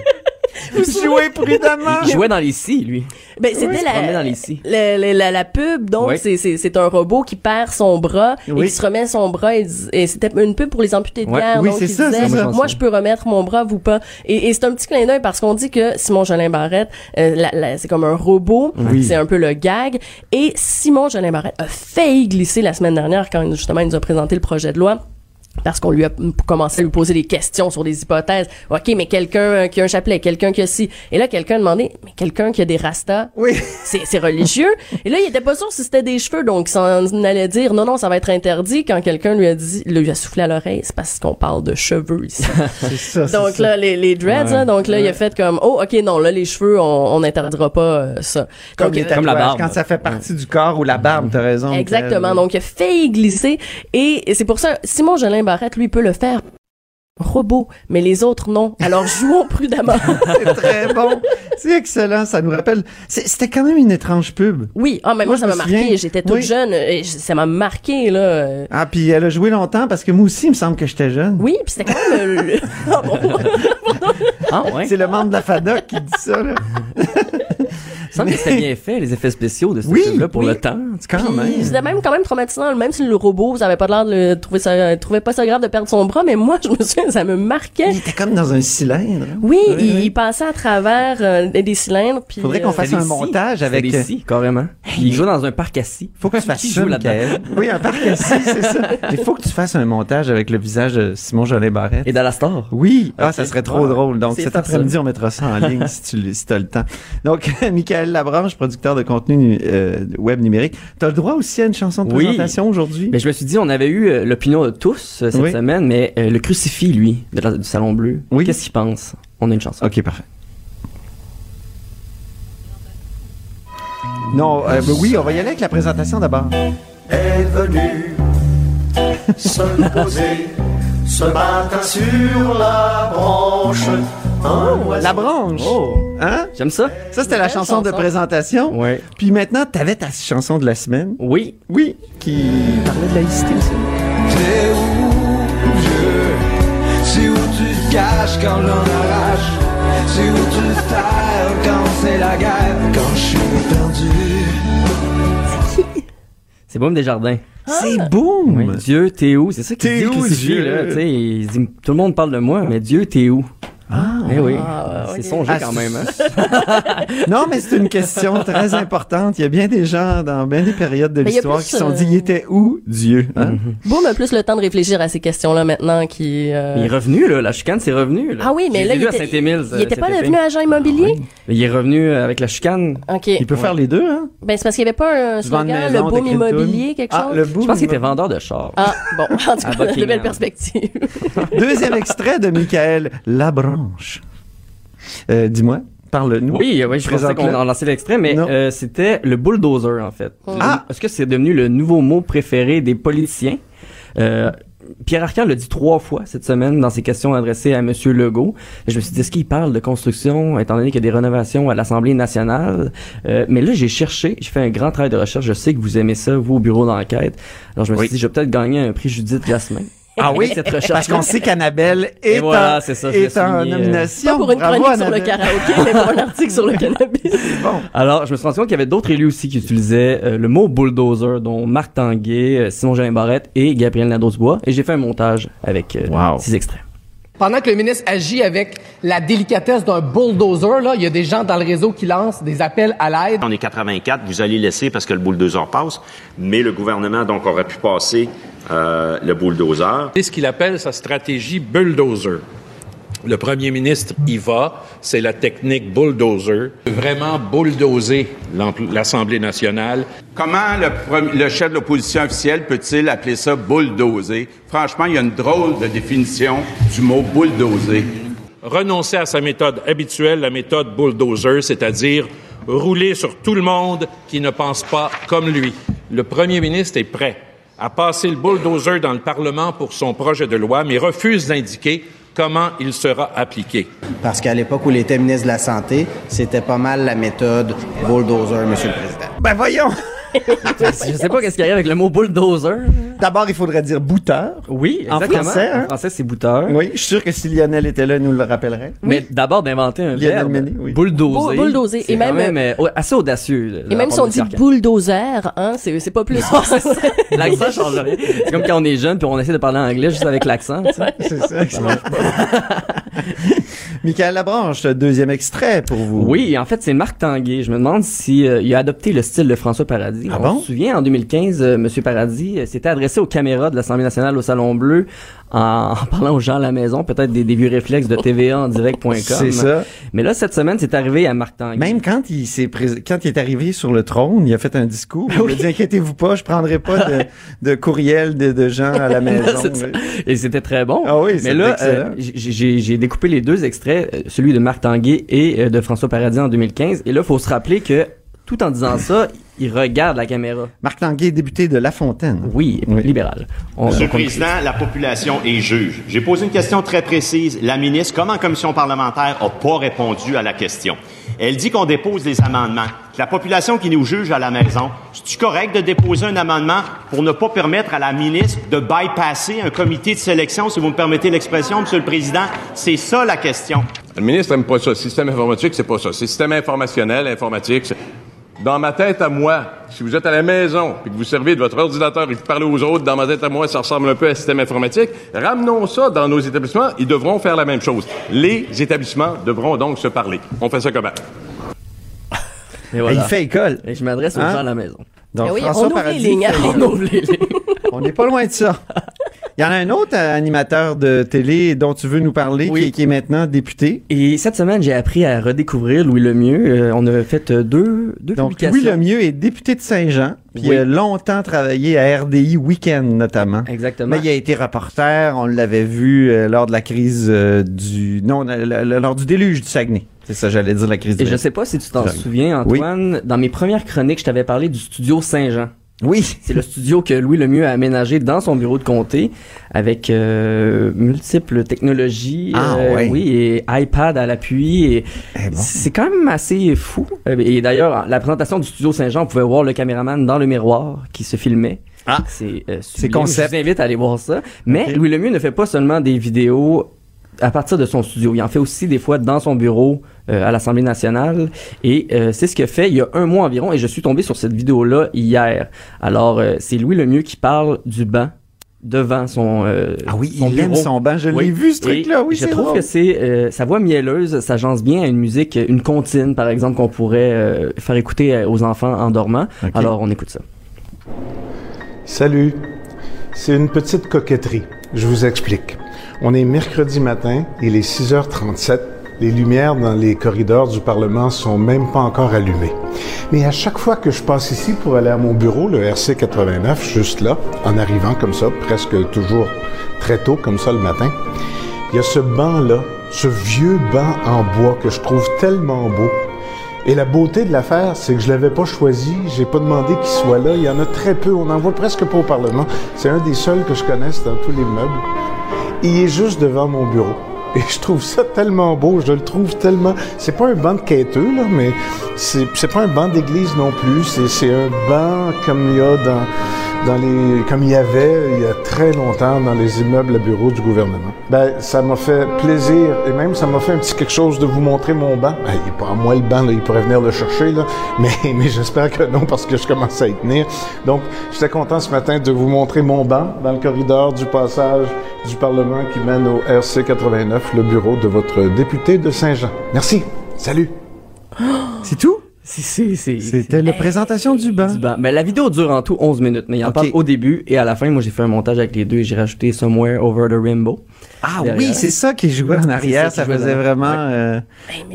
Jouez prudemment. Il jouait dans les scies, lui. Ben, c'était Il se la, dans les scies. la, la, la- la pub, donc Oui. c'est- c'est c'est un robot qui perd son bras et Oui. qui se remet son bras et, et c'était une pub pour les amputés de guerre. Oui, donc c'est il ça, disait, c'est ça. moi je peux remettre mon bras, vous pas. Et, et c'est un petit clin d'œil parce qu'on dit que Simon Jolin Barrette, euh, la- la- c'est comme un robot, Oui. c'est un peu le gag. Et Simon Jolin Barrette a failli glisser la semaine dernière quand justement il nous a présenté le projet de loi parce qu'on lui a commencé à lui poser des questions sur des hypothèses. OK, mais quelqu'un euh, qui a un chapelet, quelqu'un qui a ci. Et là, quelqu'un a demandé, mais quelqu'un qui a des rastas, Oui. c'est c'est religieux? Et là, il était pas sûr si c'était des cheveux, donc il s'en allait dire, non, non, ça va être interdit. Quand quelqu'un lui a dit, lui a soufflé à l'oreille, c'est parce qu'on parle de cheveux ici. C'est ça, donc ça. là, les, les dreads, là, donc là, il a fait comme, oh, OK, non, là, les cheveux, on on n'interdira pas euh, ça. Comme, Donc, les euh, Comme la barbe. Quand ça fait partie du corps ou la barbe, t'as raison. Exactement. Donc, il a failli glisser. Et, et c'est pour ça, Simon Jolin Barrette, lui, peut le faire robot, mais les autres, non. Alors, jouons prudemment. C'est très bon. C'est excellent. Ça nous rappelle. c'est- C'était quand même une étrange pub. Oui, ah, mais moi, Moi, ça m'a marqué. souviens. J'étais toute Oui. jeune. Et je- ça m'a marqué, là. Ah, puis elle a joué longtemps parce que moi aussi, il me semble que j'étais jeune. Oui, puis c'était quand même... le- Ah, bon. Ah, ouais. C'est le membre de la FADOC qui dit ça, là. Il semble que c'était bien fait, les effets spéciaux de ce Oui, film-là pour oui. le temps. Quand Puis, même. C'était même quand même traumatisant, même si le robot, vous avez pas l'air de le trouver ça, trouvait pas ça grave de perdre son bras, mais moi, je me souviens, ça me marquait. Il était comme dans un cylindre. Oui, Oui, il, oui. il passait à travers euh, des, cylindres. Puis, Faudrait qu'on euh, fasse un scies. montage avec. des scies, carrément. Il joue dans un parc assis. Faut que tu fasses Qui ça. Oui, un parc assis, c'est ça. Il faut que tu fasses un montage avec le visage de Simon Jolin Barrette. Et Dallastar. Oui, ah, ça serait trop Ouais. drôle. Donc cet après-midi, on mettra ça en ligne si tu si as le temps. Donc, Michael Labranche, producteur de contenu euh, web numérique. Tu as le droit aussi à une chanson de Oui. présentation aujourd'hui? Mais je me suis dit, on avait eu euh, l'opinion de tous euh, cette Oui. semaine, mais euh, le crucifix, lui, de la- du Salon Bleu, Oui. qu'est-ce qu'il pense? On a une chanson. Ok, parfait. Non, euh, ben oui, on va y aller avec la présentation d'abord. est venu se poser ce matin sur la branche. Oiseau. La branche. Oh! Hein? J'aime ça? Ça, c'était la chanson de présentation. Ouais. Puis maintenant, t'avais ta chanson de la semaine. Oui. Oui, qui parlait de laïcité aussi. T'es où, vieux? C'est où tu te caches quand l'on arrache C'est où tu te terres quand c'est la guerre Quand je suis perdu C'est Boum Desjardins. C'est boum! Oui. Dieu, t'es où? C'est ça T'es dit, le où, Dieu? là. Tout le monde parle de moi, mais Dieu, t'es où? Ah, Eh oui. Ah, C'est songé Ah, quand même, hein? Non, mais c'est une question très importante. Il y a bien des gens dans bien des périodes de l'histoire plus, qui se sont euh, dit, il était où, Dieu? Hein? Mhm. Boum a plus le temps de réfléchir à ces questions-là maintenant qui. euh, Il est revenu, là. La chicane, c'est revenu, là. Ah oui, mais là, il était, à Saint-Émile. il était pas devenu agent immobilier? Il est revenu euh, avec la chicane. OK. Il peut faire les deux, hein? Ben, c'est parce qu'il y avait pas un slogan, le maison, boom immobilier, quelque Ah, chose? le boom. Je pense qu'il était vendeur de chars. Ah, bon, en tout cas, de belles perspectives. Deuxième extrait de Michael Euh, dis-moi, parle-nous. Oui, oui, je pensais qu'on en lançait l'extrait, mais euh, c'était le bulldozer, en fait. Ah! Est-ce que c'est devenu le nouveau mot préféré des politiciens? Euh, Pierre Arcan l'a dit trois fois cette semaine dans ses questions adressées à M. Legault. Et je me suis dit, est-ce qu'il parle de construction, étant donné qu'il y a des rénovations à l'Assemblée nationale? Euh, mais là, j'ai cherché, j'ai fait un grand travail de recherche. Je sais que vous aimez ça, vous, au bureau d'enquête. Alors, je me suis dit, je vais peut-être gagner un prix Judith Jasmin. Ah oui, cette recherche. parce qu'on sait qu'Annabelle est, voilà, ça, est l'ai en souligné, euh. nomination. Pas pour une Bravo, chronique sur le karaoké, mais pour un article sur le cannabis. Bon. Alors, je me suis rendu compte qu'il y avait d'autres élus aussi qui utilisaient euh, le mot bulldozer, dont Marc Tanguay, euh, Simon Jean Barrette et Gabriel Nadeau-Dubois. Et j'ai fait un montage avec euh, Wow. six extraits. Pendant que le ministre agit avec la délicatesse d'un bulldozer, là, il y a des gens dans le réseau qui lancent des appels à l'aide. On est 84, vous allez laisser parce que le bulldozer passe, mais le gouvernement donc aurait pu passer euh, le bulldozer. C'est ce qu'il appelle sa stratégie bulldozer. Le premier ministre y va, c'est la technique bulldozer. Vraiment bulldozer l'Assemblée nationale. Comment le, le chef de l'opposition officielle peut-il appeler ça bulldozer? Franchement, il y a une drôle de définition du mot bulldozer. Renoncer à sa méthode habituelle, la méthode bulldozer, c'est-à-dire rouler sur tout le monde qui ne pense pas comme lui. Le premier ministre est prêt à passer le bulldozer dans le Parlement pour son projet de loi, mais refuse d'indiquer comment il sera appliqué. Parce qu'à l'époque où il était ministre de la Santé, c'était pas mal la méthode bulldozer, Monsieur le Président. Ben voyons! Je sais pas qu'est-ce qu'il y a avec le mot bulldozer. D'abord, il faudrait dire bouteur. Oui, En français, hein? En français, c'est bouteur. Oui, je suis sûr que si Lionel était là, il nous le rappellerait. Mais d'abord d'inventer un Lionel verbe, Mené, oui. bulldozer. Bu- bulldozer. C'est Et quand même- même euh, assez audacieux. Et même si on dit bulldozer, hein, c'est pas plus. L'accent change rien. C'est comme quand on est jeune puis on essaie de parler anglais juste avec l'accent. C'est ça. ça marche pas. Michael Labranche, deuxième extrait pour vous. Oui, en fait, c'est Marc Tanguay. Je me demande si euh, il a adopté le style de François Paradis. Ah on bon? se souvient, en 2015, euh, Monsieur Paradis euh, s'était adressé aux caméras de l'Assemblée nationale au Salon Bleu en, en parlant aux gens à la maison, peut-être des, des vieux réflexes de TVA en direct.com. C'est ça. Mais là, cette semaine, c'est arrivé à Marc Tanguay. Même quand il s'est prés- quand il est arrivé sur le trône, il a fait un discours. Il a dit inquiétez-vous pas, je prendrai pas de, de courriel de, de gens à la maison. Ça. Et c'était très bon. Ah oui, Mais là, euh, j'ai- découpé les deux extraits, euh, celui de Marc Tanguay et euh, de François Paradis en 2015. Et là, faut se rappeler que tout en disant ça, il regarde la caméra. Marc Tanguay, député de La Fontaine. Oui, libéral. On- Monsieur on le Président, la population est juge. J'ai posé une question très précise. La ministre, comme en commission parlementaire, n'a pas répondu à la question. Elle dit qu'on dépose des amendements. La population qui nous juge à la maison, c'est-tu correct de déposer un amendement pour ne pas permettre à la ministre de bypasser un comité de sélection, si vous me permettez l'expression, Monsieur le Président? C'est ça la question. Le ministre aime pas ça. Système informatique, c'est pas ça. C'est système informationnel, informatique. Dans ma tête à moi, si vous êtes à la maison et que vous servez de votre ordinateur et que vous parlez aux autres, dans ma tête à moi, ça ressemble un peu à un système informatique. Ramenons ça dans nos établissements. Ils devront faire la même chose. Les établissements devront donc se parler. On fait ça comment? Et voilà. Il fait école. Et je m'adresse aux Hein? gens à la maison. Donc, Ah oui, François on ouvre Paradis les lignes, fait école. On ouvre les lignes. On n'est pas loin de ça. Il y en a un autre euh, animateur de télé dont tu veux nous parler, Oui. qui, qui est maintenant député. Et cette semaine, j'ai appris à redécouvrir Louis Lemieux. Euh, on a fait euh, deux, deux Donc, publications. Louis Lemieux est député de Saint-Jean, puis Oui. il a longtemps travaillé à RDI Weekend notamment. Exactement. Mais il a été reporter, on l'avait vu euh, lors de la crise euh, du... Non, lors du déluge du Saguenay. C'est ça, j'allais dire la crise Et du je sais pas si tu t'en souviens, Oui. Antoine, dans mes premières chroniques, je t'avais parlé du studio Saint-Jean. Oui. C'est le studio que Louis Lemieux a aménagé dans son bureau de comté avec euh, multiples technologies. Ah, euh, ouais. Oui, et iPad à l'appui. Et Eh bon. C'est quand même assez fou. Euh, Et d'ailleurs, la présentation du studio Saint-Jean, on pouvait voir le caméraman dans le miroir qui se filmait. Ah. C'est euh, concept. Je vous invite à aller voir ça. Mais Ok. Louis Lemieux ne fait pas seulement des vidéos à partir de son studio. Il en fait aussi des fois dans son bureau euh, à l'Assemblée nationale. Et euh, c'est ce qu'il a fait il y a un mois environ. Et je suis tombé sur cette vidéo-là hier. Alors, euh, c'est Louis Lemieux qui parle du banc devant son euh, Ah oui, son il aime bureau. son banc. Je Oui. l'ai vu, ce Et truc-là. Oui, je trouve drôle. que c'est euh, sa voix mielleuse, ça jance bien à une musique, une comptine par exemple qu'on pourrait euh, faire écouter aux enfants en dormant. Alors on écoute ça. Salut. C'est une petite coquetterie. Je vous explique. On est mercredi matin, il est 6h37. Les lumières dans les corridors du Parlement sont même pas encore allumées. Mais à chaque fois que je passe ici pour aller à mon bureau, le RC 89, juste là, en arrivant comme ça, presque toujours très tôt comme ça le matin, il y a ce banc-là, ce vieux banc en bois que je trouve tellement beau. Et la beauté de l'affaire, c'est que je l'avais pas choisi, j'ai pas demandé qu'il soit là. Il y en a très peu, on n'en voit presque pas au Parlement. C'est un des seuls que je connaisse dans tous les meubles. Il est juste devant mon bureau. Et je trouve ça tellement beau, je le trouve tellement. C'est pas un banc de quêteux, là, mais c'est, pas un banc d'église non plus. C'est un banc comme il y a dans, comme il y avait il y a très longtemps dans les immeubles à bureaux du gouvernement. Ben, ça m'a fait plaisir et même ça m'a fait un petit quelque chose de vous montrer mon banc. Ben, il pas moi le banc, là, il pourrait venir le chercher, là, mais, mais j'espère que non parce que je commence à y tenir. Donc, j'étais content ce matin de vous montrer mon banc dans le corridor du passage du Parlement qui mène au RC 89, le bureau de votre député de Saint-Jean. Merci. Salut. C'est tout? C'était C'était la présentation du banc. Du banc. Mais la vidéo dure en tout 11 minutes, mais il en Ok. parle au début et à la fin. Moi, j'ai fait un montage avec les deux et j'ai rajouté Somewhere Over the Rainbow. Ah Derrière. oui, c'est ça qui jouait en arrière. Ça faisait vraiment... Ouais. euh,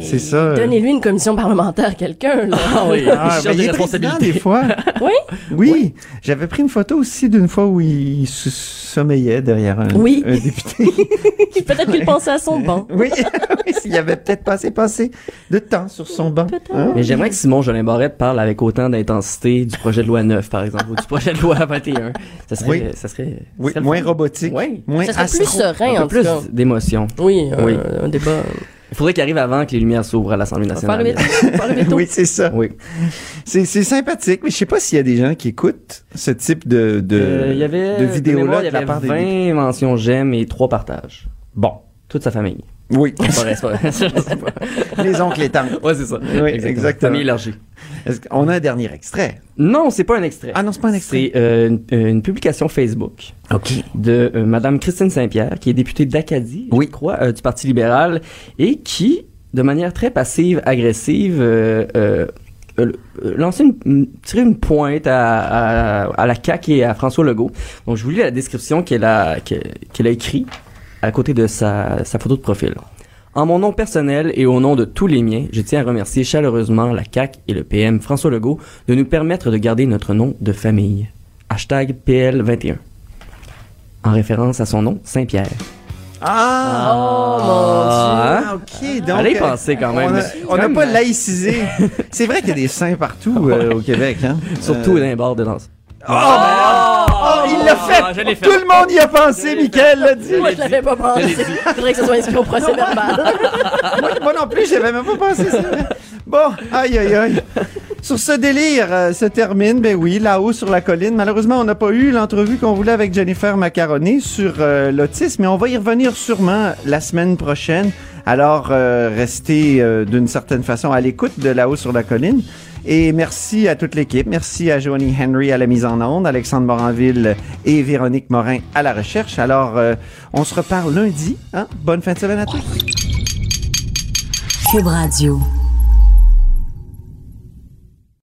c'est ça. euh, Donnez-lui une commission parlementaire à quelqu'un, là. Ah oui, Ah, il ben, des il est président responsabilités. des fois. Oui? Oui, j'avais pris une photo aussi d'une fois où il se sommeillait derrière un, Oui. un député. Peut-être qu'il pensait à son banc. oui, il avait peut-être pas assez passé de temps sur son banc. Hein? Mais j'aimerais que Simon Jolin Barrette parle avec autant d'intensité du projet de loi 9, par exemple, ou du projet de loi 21. Ça serait, Oui. ça serait, Oui, ça serait le moins robotique, Oui. moins Ça serait plus serein, en cas. Plus d'émotion. Oui, un, Oui. un débat. Il faudrait qu'il arrive avant que les lumières s'ouvrent à l'Assemblée nationale. oui, c'est ça. Oui. C'est, c'est sympathique, mais je sais pas s'il y a des gens qui écoutent ce type de, de, Euh, il y avait, de de vidéos-là mémoire, de il y la avait part 20 des... mentions j'aime et 3 partages. Bon, toute sa famille. Oui. C'est pas pas. Les oncles et tantes. Ouais, c'est ça. Oui, exactement. Famille élargie. Est-ce qu'on a un dernier extrait? Non, c'est pas un extrait. Ah non, c'est pas un extrait. C'est euh, une, une publication Facebook OK. de euh, Madame Christine Saint-Pierre, qui est députée d'Acadie, je crois, euh, du Parti libéral, et qui, de manière très passive, agressive, euh, euh, euh, euh, lançait une, une- tirait une pointe à, à, à la CAQ et à François Legault. Donc, je vous lis la description qu'elle a, qu'elle qu'elle a écrit à côté de sa, sa photo de profil. En mon nom personnel et au nom de tous les miens, je tiens à remercier chaleureusement la CAQ et le PM François Legault de nous permettre de garder notre nom de famille. Hashtag PL21. En référence à son nom, Saint-Pierre. Ah! Oh, Ah, OK. Donc, Allez euh, penser quand même. On n'a pas même- laïcisé. C'est vrai qu'il y a des saints partout euh, au Québec. Hein? Surtout Euh, dans les bars de danse. Oh, oh, il l'a fait! je l'ai fait. Tout le monde y a pensé, Michael l'a dit. Moi, je l'avais pas pensé. Faudrait que ce soit inscrit au procès verbal. moi, moi non plus, j'avais même pas pensé ça. Bon, aïe, aïe, aïe. Sur ce délire euh, se termine, ben oui, là-haut sur la colline. Malheureusement, on n'a pas eu l'entrevue qu'on voulait avec Jennifer Macaroni sur euh, l'autisme, mais on va y revenir sûrement la semaine prochaine. Alors, euh, restez euh, d'une certaine façon à l'écoute de là-haut sur la colline. Et merci à toute l'équipe. Merci à Joanie Henry à la mise en onde, Alexandre Moranville et Véronique Morin à la recherche. Alors, euh, on se reparle lundi. Hein? Bonne fin de semaine à tous. Cube Radio.